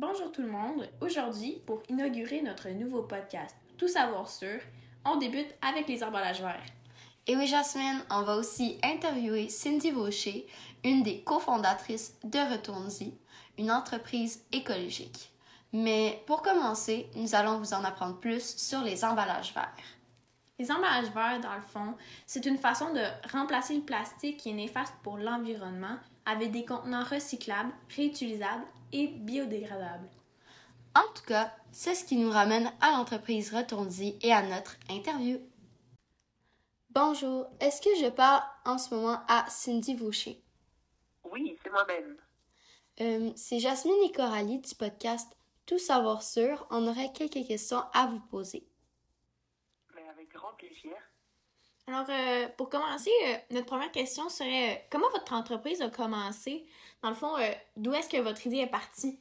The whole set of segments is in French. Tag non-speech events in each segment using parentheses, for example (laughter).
Bonjour tout le monde. Aujourd'hui, pour inaugurer notre nouveau podcast Tout savoir sur, on débute avec les emballages verts. Et oui, Jasmine, on va aussi interviewer Cindy Vaucher, une des cofondatrices de Retourne-y, une entreprise écologique. Mais pour commencer, nous allons vous en apprendre plus sur les emballages verts. Les emballages verts, dans le fond, c'est une façon de remplacer le plastique qui est néfaste pour l'environnement avec des contenants recyclables, réutilisables et biodégradables. En tout cas, c'est ce qui nous ramène à l'entreprise Retourne-y et à notre interview. Bonjour, est-ce que je parle en ce moment à Cindy Vaucher? Oui, c'est moi-même. Euh, c'est Jasmine et Coralie du podcast Tout savoir sûr. On aurait quelques questions à vous poser. Mais avec grand plaisir. Alors, euh, pour commencer, euh, notre première question serait euh, comment votre entreprise a commencé? Dans le fond, d'où est-ce que votre idée est partie?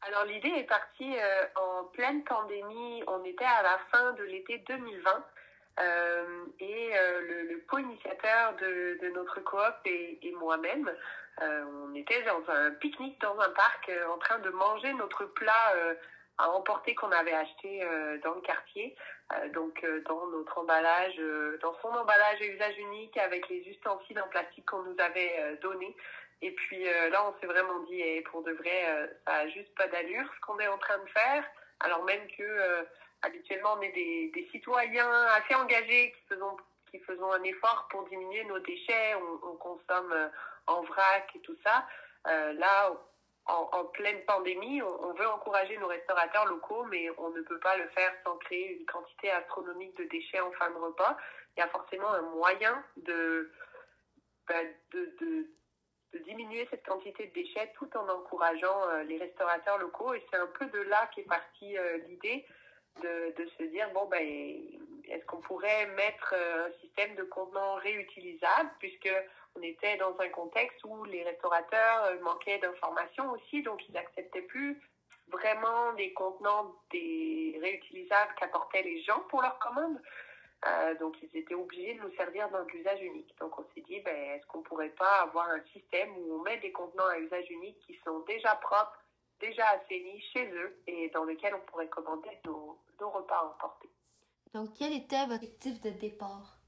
Alors l'idée est partie en pleine pandémie. On était à la fin de l'été 2020 euh, et le, co-initiateur de, notre coop et, et moi-même, on était dans un pique-nique dans un parc en train de manger notre plat à emporter qu'on avait acheté dans le quartier. Euh, donc euh, dans notre emballage, euh, dans son emballage à usage unique avec les ustensiles en plastique qu'on nous avait donnés. Et puis là, on s'est vraiment dit, eh, pour de vrai, ça a juste pas d'allure ce qu'on est en train de faire. Alors même que habituellement, on est des, des citoyens assez engagés qui faisons qui faisons un effort pour diminuer nos déchets. On, on consomme en vrac et tout ça. Là, en, pleine pandémie, on, veut encourager nos restaurateurs locaux, mais on ne peut pas le faire sans créer une quantité astronomique de déchets en fin de repas. Il y a forcément un moyen de, de, de diminuer cette quantité de déchets tout en encourageant euh, les restaurateurs locaux. Et c'est un peu de là qu'est partie euh, l'idée de, de se dire, bon, ben, est-ce qu'on pourrait mettre euh, un système de contenants réutilisables, puisque on était dans un contexte où les restaurateurs euh, manquaient d'informations aussi, donc ils n'acceptaient plus vraiment les contenants réutilisables qu'apportaient les gens pour leurs commandes. Euh, donc ils étaient obligés de nous servir d'un usage unique. Donc on s'est dit, ben, est-ce qu'on pourrait pas avoir un système où on met des contenants à usage unique qui sont déjà propres, déjà assainis chez eux et dans lesquels on pourrait commander nos, nos repas emportés? Donc, quel était votre objectif de départ?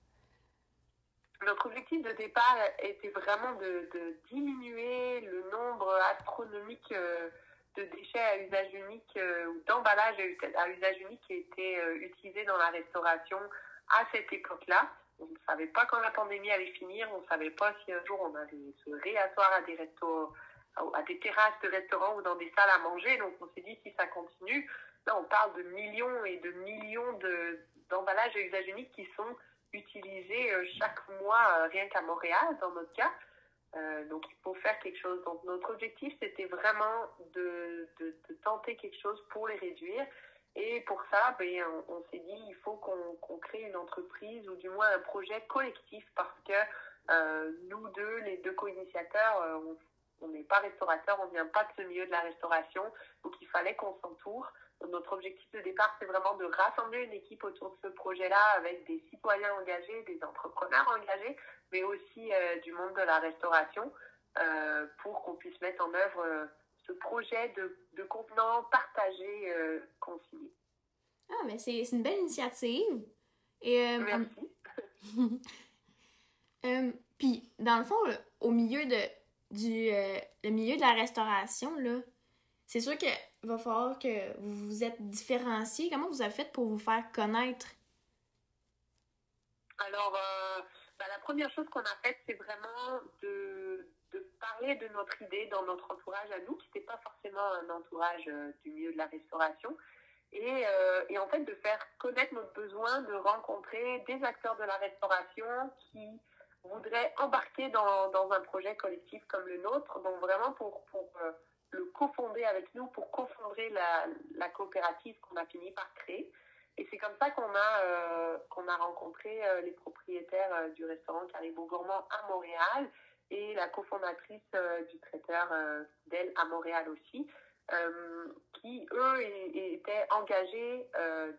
Notre objectif de départ était vraiment de, diminuer le nombre astronomique euh, de déchets à usage unique euh, ou d'emballages à, usage unique qui étaient euh, utilisés dans la restauration à cette époque-là. On ne savait pas quand la pandémie allait finir, on ne savait pas si un jour on allait se réasseoir à des terrasses de restaurants ou dans des salles à manger. Donc on s'est dit si ça continue, là on parle de millions et de millions de d'emballages à usage unique qui sont utilisés euh, chaque mois euh, rien qu'à Montréal dans notre cas. Euh, donc il faut faire quelque chose. Donc notre objectif c'était vraiment de, de, tenter quelque chose pour les réduire. Et pour ça, ben, on, s'est dit il faut qu'on qu'on crée une entreprise ou du moins un projet collectif parce que nous deux, les deux co-initiateurs, on n'est pas restaurateur, on vient pas de ce milieu de la restauration, donc il fallait qu'on s'entoure. Notre objectif de départ, c'est vraiment de rassembler une équipe autour de ce projet-là avec des citoyens engagés, des entrepreneurs engagés, mais aussi euh, du monde de la restauration euh, pour qu'on puisse mettre en œuvre euh, ce projet de, de contenants partagés, euh, consignés. Ah, mais c'est une belle initiative. Et, Merci. euh, (laughs) Puis, dans le fond, là, au milieu de, du le milieu de la restauration, c'est sûr qu'il va falloir que vous vous êtes différencié. Comment vous avez fait pour vous faire connaître? Alors, euh, bah, la première chose qu'on a faite, c'est vraiment de, de parler de notre idée dans notre entourage à nous, qui n'était pas forcément un entourage euh, du milieu de la restauration. Et, euh, et en fait, de faire connaître notre besoin de rencontrer des acteurs de la restauration qui voudraient embarquer dans, dans un projet collectif comme le nôtre, donc vraiment pour, pour le cofonder avec nous, pour cofonder la, la coopérative qu'on a fini par créer. Et c'est comme ça qu'on a, euh, qu'on a rencontré euh, les propriétaires euh, du restaurant Caribou Gourmand à Montréal et la cofondatrice du traiteur d'elle à Montréal aussi, qui, eux, étaient engagés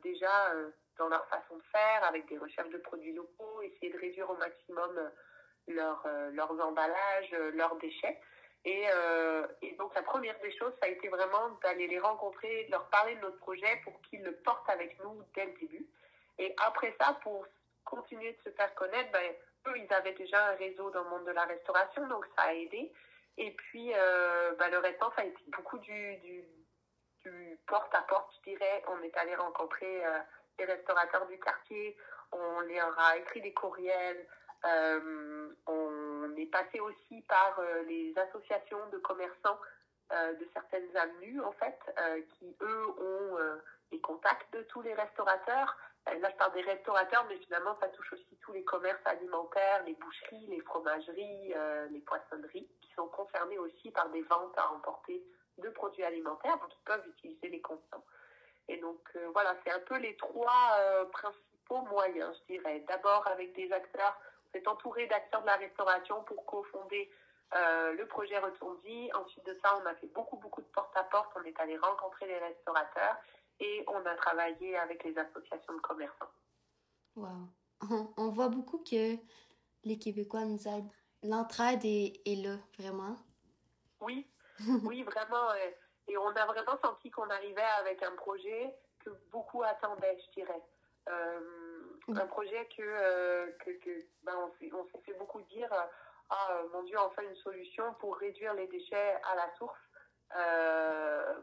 déjà dans leur façon de faire, avec des recherches de produits locaux, essayer de réduire au maximum leur, leurs emballages, leurs déchets. Et, et, donc la première des choses, ça a été vraiment d'aller les rencontrer, de leur parler de notre projet pour qu'ils le portent avec nous dès le début. Et après ça, pour continuer de se faire connaître, ben, eux, ils avaient déjà un réseau dans le monde de la restauration, donc ça a aidé. Et puis, euh, ben, le restant, ça a été beaucoup du, du, du porte-à-porte, je dirais. On est allé rencontrer euh, les restaurateurs du quartier, on leur a écrit des courriels, euh, on est passé aussi par euh, les associations de commerçants euh, de certaines avenues, en fait, euh, qui, eux, ont les contacts de tous les restaurateurs. Là, je parle des restaurateurs, mais finalement, ça touche aussi tous les commerces alimentaires, les boucheries, les fromageries, euh, les poissonneries, qui sont concernés aussi par des ventes à emporter de produits alimentaires, donc ils peuvent utiliser les constants. Et donc, euh, voilà, c'est un peu les trois euh, principaux moyens, je dirais. D'abord, avec des acteurs, on s'est entouré d'acteurs de la restauration pour cofonder euh, le projet Retourdi. Ensuite de ça, on a fait beaucoup, beaucoup de porte-à-porte. -porte. On est allé rencontrer les restaurateurs et on a travaillé avec les associations de commerçants. Wow. On, on voit beaucoup que les Québécois nous aident. L'entraide est, est, là, vraiment. Oui, oui, (laughs) vraiment. Et on a vraiment senti qu'on arrivait avec un projet que beaucoup attendaient, je dirais. Euh. Un projet que, euh, que, que ben on, s'est fait beaucoup dire Ah, mon Dieu, enfin une solution pour réduire les déchets à la source. Euh,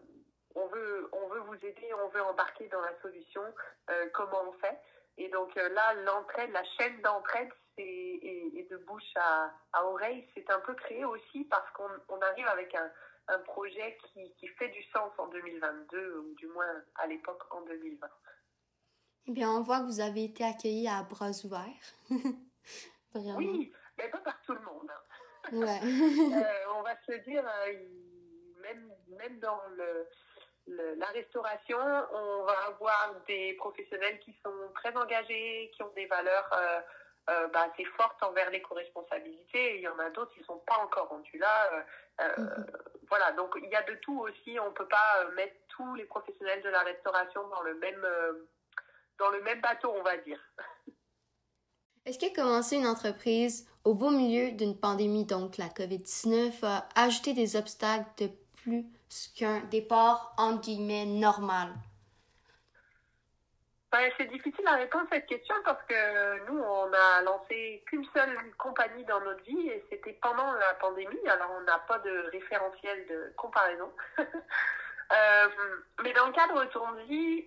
on veut, on veut vous aider, on veut embarquer dans la solution, euh, comment on fait. Et donc euh, là, l'entraide, la chaîne d'entraide et, et, de bouche à, à oreille, c'est un peu créé aussi parce qu'on on arrive avec un, un projet qui, qui, fait du sens en 2022, ou du moins à l'époque en 2020. Eh bien, on voit que vous avez été accueillis à bras ouverts. (laughs) Vraiment. Oui, mais pas par tout le monde. Ouais. (laughs) euh, on va se dire, même, même dans le, le, la restauration, on va avoir des professionnels qui sont très engagés, qui ont des valeurs euh, euh, bah, assez fortes envers l'éco-responsabilité. Il y en a d'autres qui ne sont pas encore rendus là. Euh, -hmm. Voilà, donc il y a de tout aussi. On ne peut pas mettre tous les professionnels de la restauration dans le même, dans le même bateau, on va dire. (laughs) Est-ce que commencer une entreprise au beau milieu d'une pandémie, donc la COVID-19, a ajouté des obstacles de plus qu'un départ, entre guillemets, normal? Ben, c'est difficile à répondre à cette question parce que nous, on a lancé qu'une seule compagnie dans notre vie et c'était pendant la pandémie. Alors, on n'a pas de référentiel de comparaison. (laughs) euh, mais dans le cadre Retourne-Vie,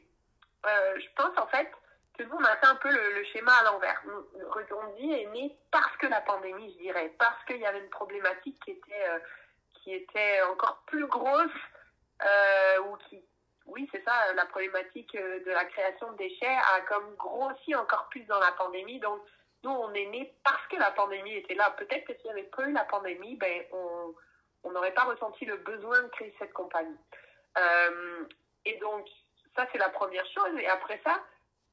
euh, je pense en fait que nous, on a fait un peu le, schéma à l'envers. Retourne-Vie est né parce que la pandémie, je dirais, parce qu'il y avait une problématique qui était... Euh, qui était encore plus grosse euh, ou qui oui c'est ça la problématique de la création de déchets a comme grossi encore plus dans la pandémie. Donc nous on est né parce que la pandémie était là. Peut-être que s'il n'y avait pas eu la pandémie ben on n'aurait pas ressenti le besoin de créer cette compagnie. Et donc ça c'est la première chose et après ça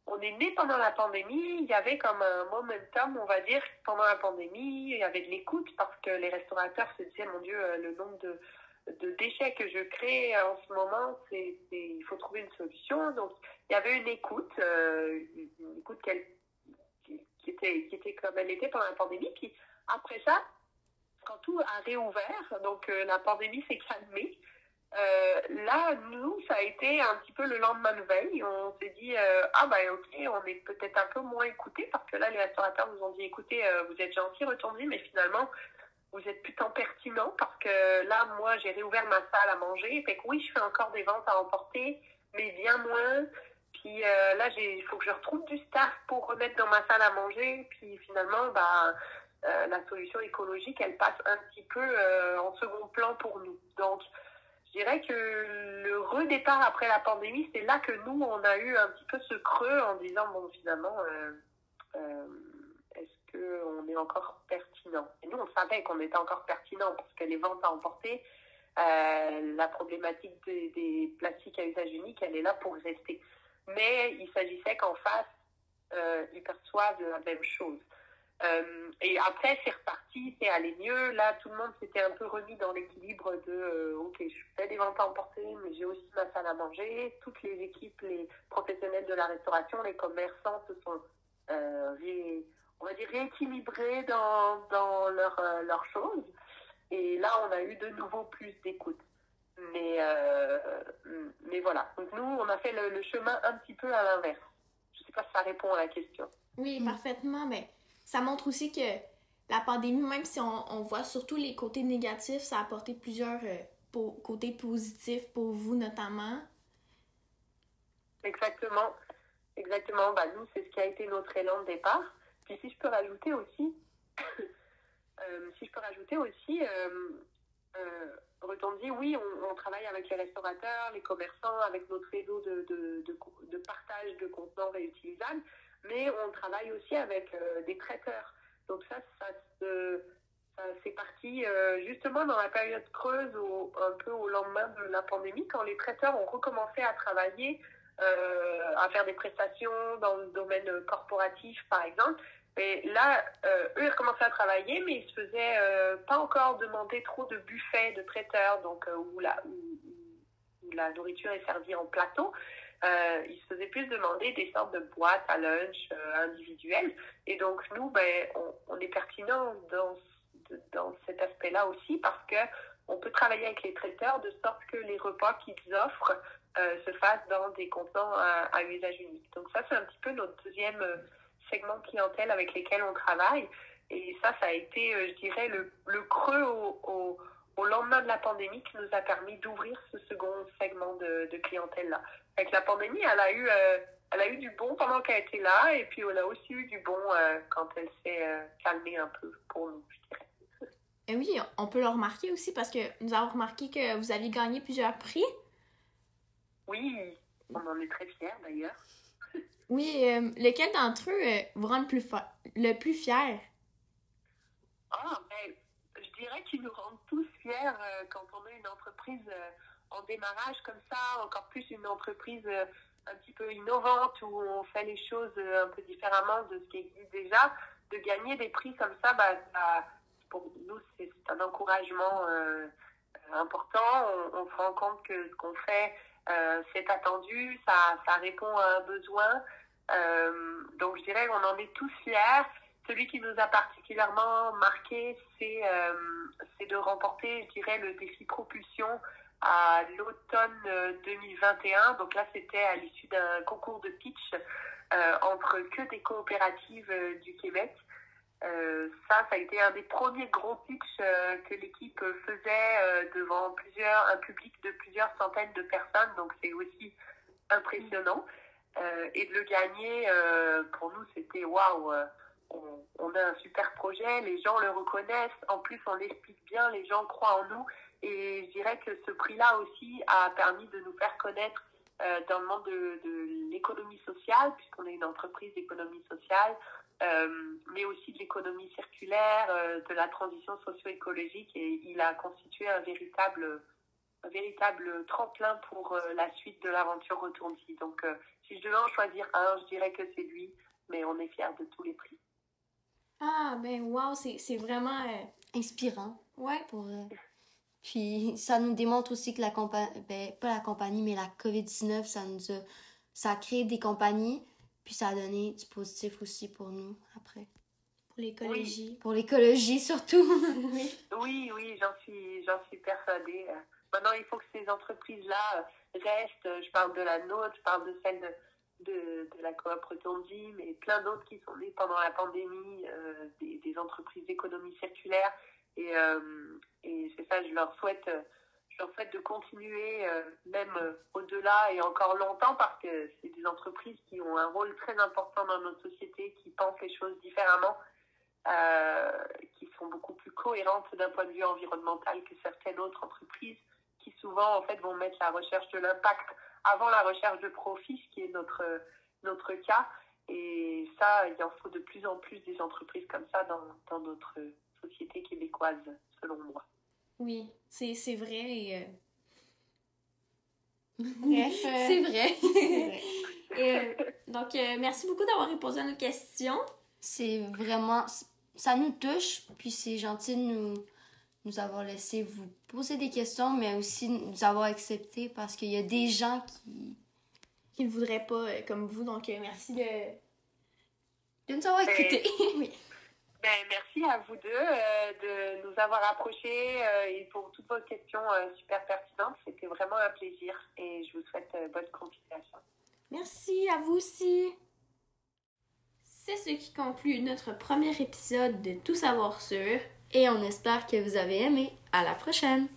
on est né pendant la pandémie, il y avait comme un momentum, on va dire, pendant la pandémie, il y avait de l'écoute parce que les restaurateurs se disaient, mon Dieu, le nombre de, de déchets que je crée en ce moment, c'est, il faut trouver une solution. Donc, il y avait une écoute, euh, une écoute qui, était, qui était comme elle était pendant la pandémie. Puis après ça, quand tout a réouvert, donc euh, la pandémie s'est calmée, euh, là, nous, ça a été un petit peu le lendemain de veille. On s'est dit, euh, ah ben ok, on est peut-être un peu moins écoutés parce que là, les restaurateurs nous ont dit, écoutez, euh, vous êtes gentils, retournez, mais finalement, vous êtes plus tant pertinent parce que là, moi, j'ai réouvert ma salle à manger. Fait que oui, je fais encore des ventes à emporter, mais bien moins. Puis là, il faut que je retrouve du staff pour remettre dans ma salle à manger. Puis finalement, bah, la solution écologique, elle passe un petit peu en second plan pour nous. Donc, je dirais que le redépart après la pandémie, c'est là que nous, on a eu un petit peu ce creux en disant, bon, finalement, euh, euh, est-ce qu'on est encore pertinent? Et nous, on savait qu'on était encore pertinent parce que les ventes à emporter, euh, la problématique des, des, plastiques à usage unique, elle est là pour rester. Mais il s'agissait qu'en face, ils perçoivent la même chose. Euh, et après, c'est reparti, c'est allé mieux. Là, tout le monde s'était un peu remis dans l'équilibre de euh, OK, je fais des ventes à emporter, mais j'ai aussi ma salle à manger. Toutes les équipes, les professionnels de la restauration, les commerçants se sont, euh, ré, on va dire, rééquilibrés dans, dans leurs leur choses. Et là, on a eu de nouveau plus d'écoute. Mais, euh, mais voilà. Donc nous, on a fait le, chemin un petit peu à l'inverse. Je ne sais pas si ça répond à la question. Oui, parfaitement. Mais ça montre aussi que la pandémie, même si on, voit surtout les côtés négatifs, ça a apporté plusieurs euh, côtés positifs pour vous notamment. Exactement. Exactement. Bah, nous, c'est ce qui a été notre élan de départ. Puis si je peux rajouter aussi, (coughs) euh, si je peux rajouter aussi, euh, euh dit, oui, on, travaille avec les restaurateurs, les commerçants, avec notre réseau de, de, de, partage de contenants réutilisables, mais on travaille aussi avec euh, des traiteurs. Donc ça, ça, c'est parti justement dans la période creuse, au, un peu au lendemain de la pandémie, quand les traiteurs ont recommencé à travailler euh, à faire des prestations dans le domaine corporatif, par exemple. Et là, euh, eux, ils recommençaient à travailler, mais ils se faisaient euh, pas encore demander trop de buffets de traiteurs, donc où, la, où, la nourriture est servie en plateau. Ils se faisaient plus demander des sortes de boîtes à lunch individuelles. Et donc, nous, ben, on, est pertinent dans, dans cet aspect-là aussi parce que on peut travailler avec les traiteurs de sorte que les repas qu'ils offrent euh, se fasse dans des contenants à, usage unique. Donc ça, c'est un petit peu notre deuxième euh, segment clientèle avec lesquels on travaille. Et ça, ça a été, euh, je dirais, le, creux au, lendemain de la pandémie qui nous a permis d'ouvrir ce second segment de, de clientèle-là. Avec la pandémie, elle a eu, elle a eu du bon pendant qu'elle était là, et puis elle a aussi eu du bon quand elle s'est calmée un peu pour nous. Et oui, on peut le remarquer aussi parce que nous avons remarqué que vous aviez gagné plusieurs prix. Oui, on en est très fiers d'ailleurs. oui, euh, lequel d'entre eux euh, vous rend le plus, le plus fier? Ah, ben, qu'ils nous rendent tous fiers euh, quand on a une entreprise en démarrage comme ça, encore plus une entreprise un petit peu innovante où on fait les choses un peu différemment de ce qui existe déjà. De gagner des prix comme ça, bah, pour nous, c'est un encouragement important. On, on, se rend compte que ce qu'on fait euh, c'est attendu, ça, ça répond à un besoin. Euh, donc je dirais qu'on en est tous fiers. Celui qui nous a particulièrement marqué, c'est euh, de remporter, je dirais, le défi propulsion à l'automne 2021. Donc là, c'était à l'issue d'un concours de pitch euh, entre que des coopératives du Québec. Euh, ça, ça a été un des premiers gros pitchs euh, que l'équipe faisait euh, devant plusieurs, un public de plusieurs centaines de personnes. Donc c'est aussi impressionnant. et de le gagner, pour nous, c'était waouh. On, a un super projet, les gens le reconnaissent. En plus, on l'explique bien, les gens croient en nous. Et je dirais que ce prix-là aussi a permis de nous faire connaître dans le monde de, l'économie sociale, puisqu'on est une entreprise d'économie sociale. Euh, mais aussi de l'économie circulaire, euh, de la transition socio-écologique et il a constitué un véritable, un véritable tremplin pour euh, la suite de l'aventure Retourne-y. Donc, si je devais en choisir un, je dirais que c'est lui, mais on est fiers de tous les prix. Ah, ben wow, c'est vraiment inspirant. Ouais. Pour, Puis ça nous démontre aussi que la compagnie, ben, pas la compagnie, mais la COVID-19, ça nous a, ça a créé des compagnies puis ça a donné du positif aussi pour nous après. Pour l'écologie. Pour l'écologie surtout. (laughs) oui, oui, oui j'en suis, j'en suis persuadée. Maintenant, il faut que ces entreprises-là restent. Je parle de la nôtre, je parle de celle de, de, la coop Retourdi, mais plein d'autres qui sont nées pendant la pandémie, euh, des, entreprises d'économie circulaire. Et, euh, et c'est ça, je leur souhaite je leur souhaite de continuer euh, même au-delà et encore longtemps parce que c'est des entreprises qui ont un rôle très important dans notre société, qui pensent les choses différemment, qui sont beaucoup plus cohérentes d'un point de vue environnemental que certaines autres entreprises qui souvent en fait vont mettre la recherche de l'impact avant la recherche de profit, ce qui est notre, notre cas. Et ça, il en faut de plus en plus des entreprises comme ça dans, dans notre société québécoise, selon moi. Oui, c'est vrai. Et, euh, Bref. (laughs) c'est vrai. vrai. (laughs) donc, euh, merci beaucoup d'avoir répondu à nos questions. C'est vraiment. Ça nous touche, puis c'est gentil de nous, nous avoir laissé vous poser des questions, mais aussi nous avoir accepté parce qu'il y a des gens qui. qui ne voudraient pas euh, comme vous, donc merci de. de nous avoir écoutés. (laughs) oui. Ben, merci à vous deux euh, de nous avoir approchés euh, et pour toutes vos questions euh, super pertinentes. C'était vraiment un plaisir et je vous souhaite bonne continuation. Merci à vous aussi. C'est ce qui conclut notre premier épisode de Tout savoir sur. Et on espère que vous avez aimé. À la prochaine!